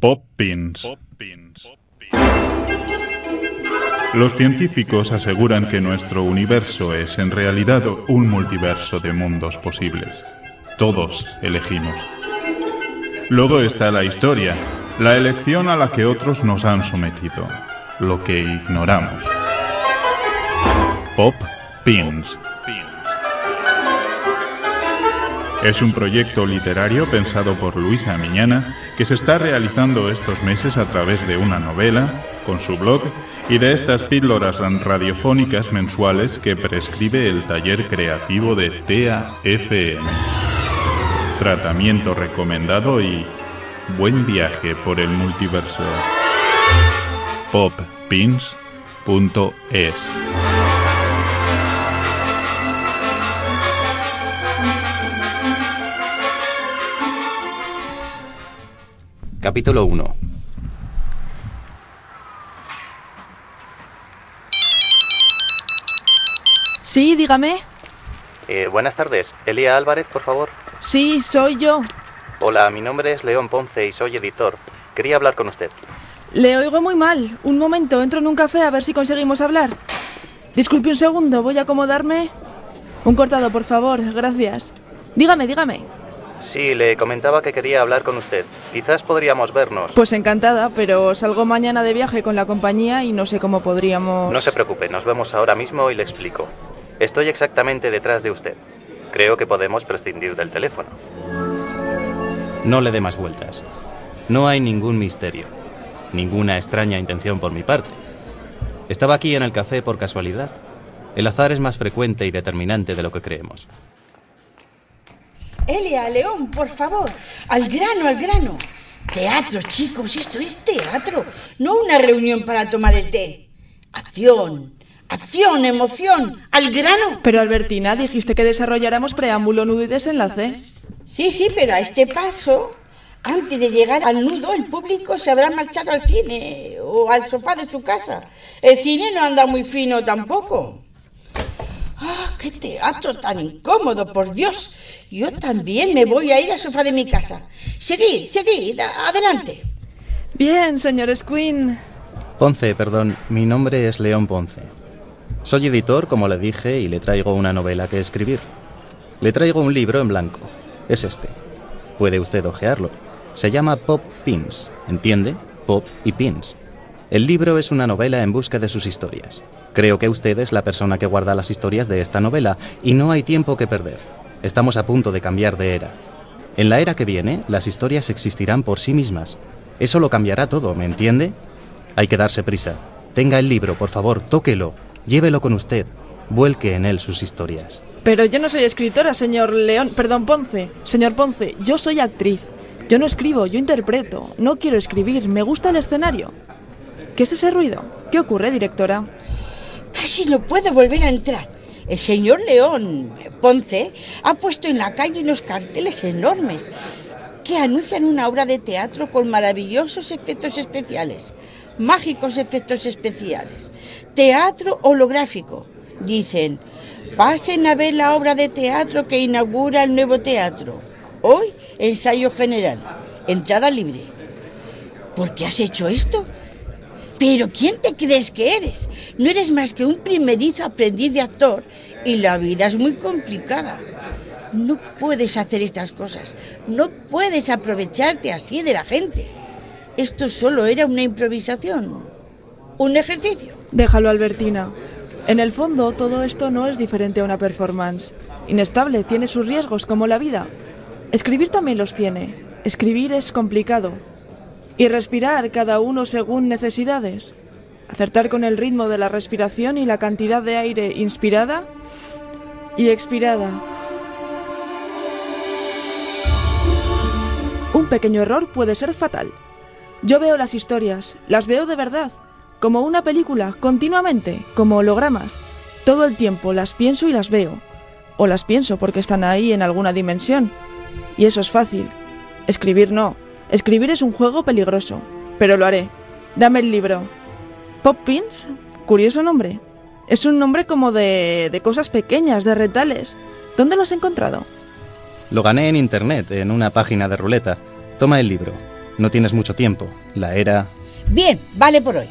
Pop Pins. Los científicos aseguran que nuestro universo es en realidad un multiverso de mundos posibles. Todos elegimos. Luego está la historia, la elección a la que otros nos han sometido, lo que ignoramos. Pop Pins. Es un proyecto literario pensado por Luisa Miñana que se está realizando estos meses a través de una novela, con su blog y de estas píldoras radiofónicas mensuales que prescribe el taller creativo de TAFM. Tratamiento recomendado y buen viaje por el multiverso. poppins.es Capítulo 1 Sí, dígame. Eh, buenas tardes. Elia Álvarez, por favor. Sí, soy yo. Hola, mi nombre es León Ponce y soy editor. Quería hablar con usted. Le oigo muy mal. Un momento, entro en un café a ver si conseguimos hablar. Disculpe un segundo, voy a acomodarme. Un cortado, por favor, gracias. Dígame, dígame. Sí, le comentaba que quería hablar con usted. Quizás podríamos vernos. Pues encantada, pero salgo mañana de viaje con la compañía y no sé cómo podríamos... No se preocupe, nos vemos ahora mismo y le explico. Estoy exactamente detrás de usted. Creo que podemos prescindir del teléfono. No le dé más vueltas. No hay ningún misterio. Ninguna extraña intención por mi parte. Estaba aquí en el café por casualidad. El azar es más frecuente y determinante de lo que creemos. Elia, León, por favor, al grano, al grano. Teatro, chicos, esto es teatro, no una reunión para tomar el té. Acción, acción, emoción, al grano. Pero Albertina, dijiste que desarrolláramos preámbulo, nudo y desenlace. Sí, sí, pero a este paso, antes de llegar al nudo, el público se habrá marchado al cine o al sofá de su casa. El cine no anda muy fino tampoco. ¡Ah, qué teatro tan incómodo, por Dios! Yo también me voy a ir al sofá de mi casa. Seguid, seguid, adelante. Bien, señor Squin. Ponce, perdón, mi nombre es León Ponce. Soy editor, como le dije, y le traigo una novela que escribir. Le traigo un libro en blanco. Es este. Puede usted ojearlo. Se llama Pop Pins, ¿entiende? Pop y Pins. El libro es una novela en busca de sus historias. Creo que usted es la persona que guarda las historias de esta novela y no hay tiempo que perder. Estamos a punto de cambiar de era. En la era que viene, las historias existirán por sí mismas. Eso lo cambiará todo, ¿me entiende? Hay que darse prisa. Tenga el libro, por favor, tóquelo. Llévelo con usted. Vuelque en él sus historias. Pero yo no soy escritora, señor León. Perdón, Ponce. Señor Ponce, yo soy actriz. Yo no escribo, yo interpreto. No quiero escribir, me gusta el escenario. ¿Qué es ese ruido? ¿Qué ocurre, directora? Casi no puedo volver a entrar. El señor León Ponce ha puesto en la calle unos carteles enormes que anuncian una obra de teatro con maravillosos efectos especiales, mágicos efectos especiales, teatro holográfico. Dicen, pasen a ver la obra de teatro que inaugura el nuevo teatro. Hoy, ensayo general, entrada libre. ¿Por qué has hecho esto? Pero ¿quién te crees que eres? No eres más que un primerizo aprendiz de actor y la vida es muy complicada. No puedes hacer estas cosas, no puedes aprovecharte así de la gente. Esto solo era una improvisación, un ejercicio. Déjalo, Albertina. En el fondo, todo esto no es diferente a una performance. Inestable, tiene sus riesgos, como la vida. Escribir también los tiene. Escribir es complicado, y respirar cada uno según necesidades. Acertar con el ritmo de la respiración y la cantidad de aire inspirada y expirada. Un pequeño error puede ser fatal. Yo veo las historias, las veo de verdad, como una película, continuamente, como hologramas. Todo el tiempo las pienso y las veo. O las pienso porque están ahí en alguna dimensión. Y eso es fácil. Escribir no, Escribir es un juego peligroso, pero lo haré. Dame el libro. Pop Pins, curioso nombre. Es un nombre como de, de cosas pequeñas, de retales. ¿Dónde lo has encontrado? Lo gané en internet, en una página de ruleta. Toma el libro. No tienes mucho tiempo. La era... Bien, vale por hoy.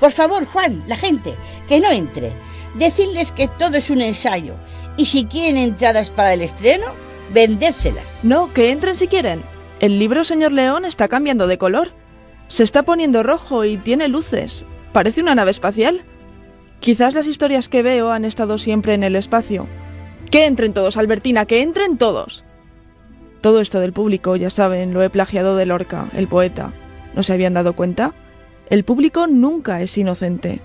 Por favor, Juan, la gente, que no entre. Decirles que todo es un ensayo. Y si quieren entradas para el estreno, vendérselas. No, que entren si quieren. El libro Señor León está cambiando de color. Se está poniendo rojo y tiene luces. Parece una nave espacial. Quizás las historias que veo han estado siempre en el espacio. Que entren todos, Albertina, que entren todos. Todo esto del público, ya saben, lo he plagiado de Lorca, el poeta. ¿No se habían dado cuenta? El público nunca es inocente.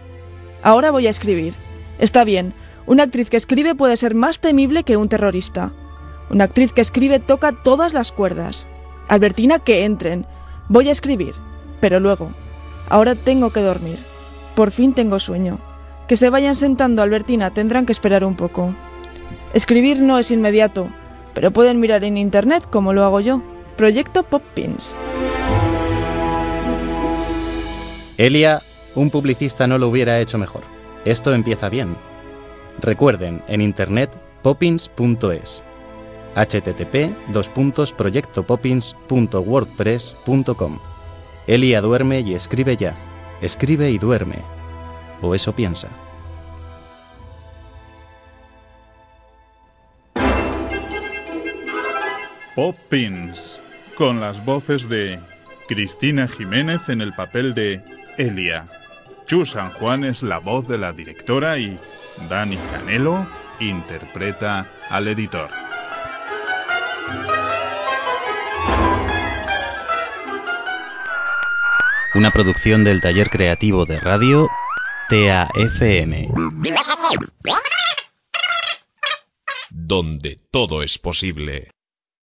Ahora voy a escribir. Está bien, una actriz que escribe puede ser más temible que un terrorista. Una actriz que escribe toca todas las cuerdas. Albertina, que entren. Voy a escribir. Pero luego. Ahora tengo que dormir. Por fin tengo sueño. Que se vayan sentando, Albertina, tendrán que esperar un poco. Escribir no es inmediato, pero pueden mirar en internet como lo hago yo. Proyecto Poppins. Elia, un publicista no lo hubiera hecho mejor. Esto empieza bien. Recuerden, en internet poppins.es http proyectopoppins.wordpress.com Elia duerme y escribe ya. Escribe y duerme. O eso piensa. Poppins, con las voces de Cristina Jiménez en el papel de Elia, Chu San Juan es la voz de la directora y Dani Canelo interpreta al editor. Una producción del taller creativo de radio TAFM. Donde todo es posible.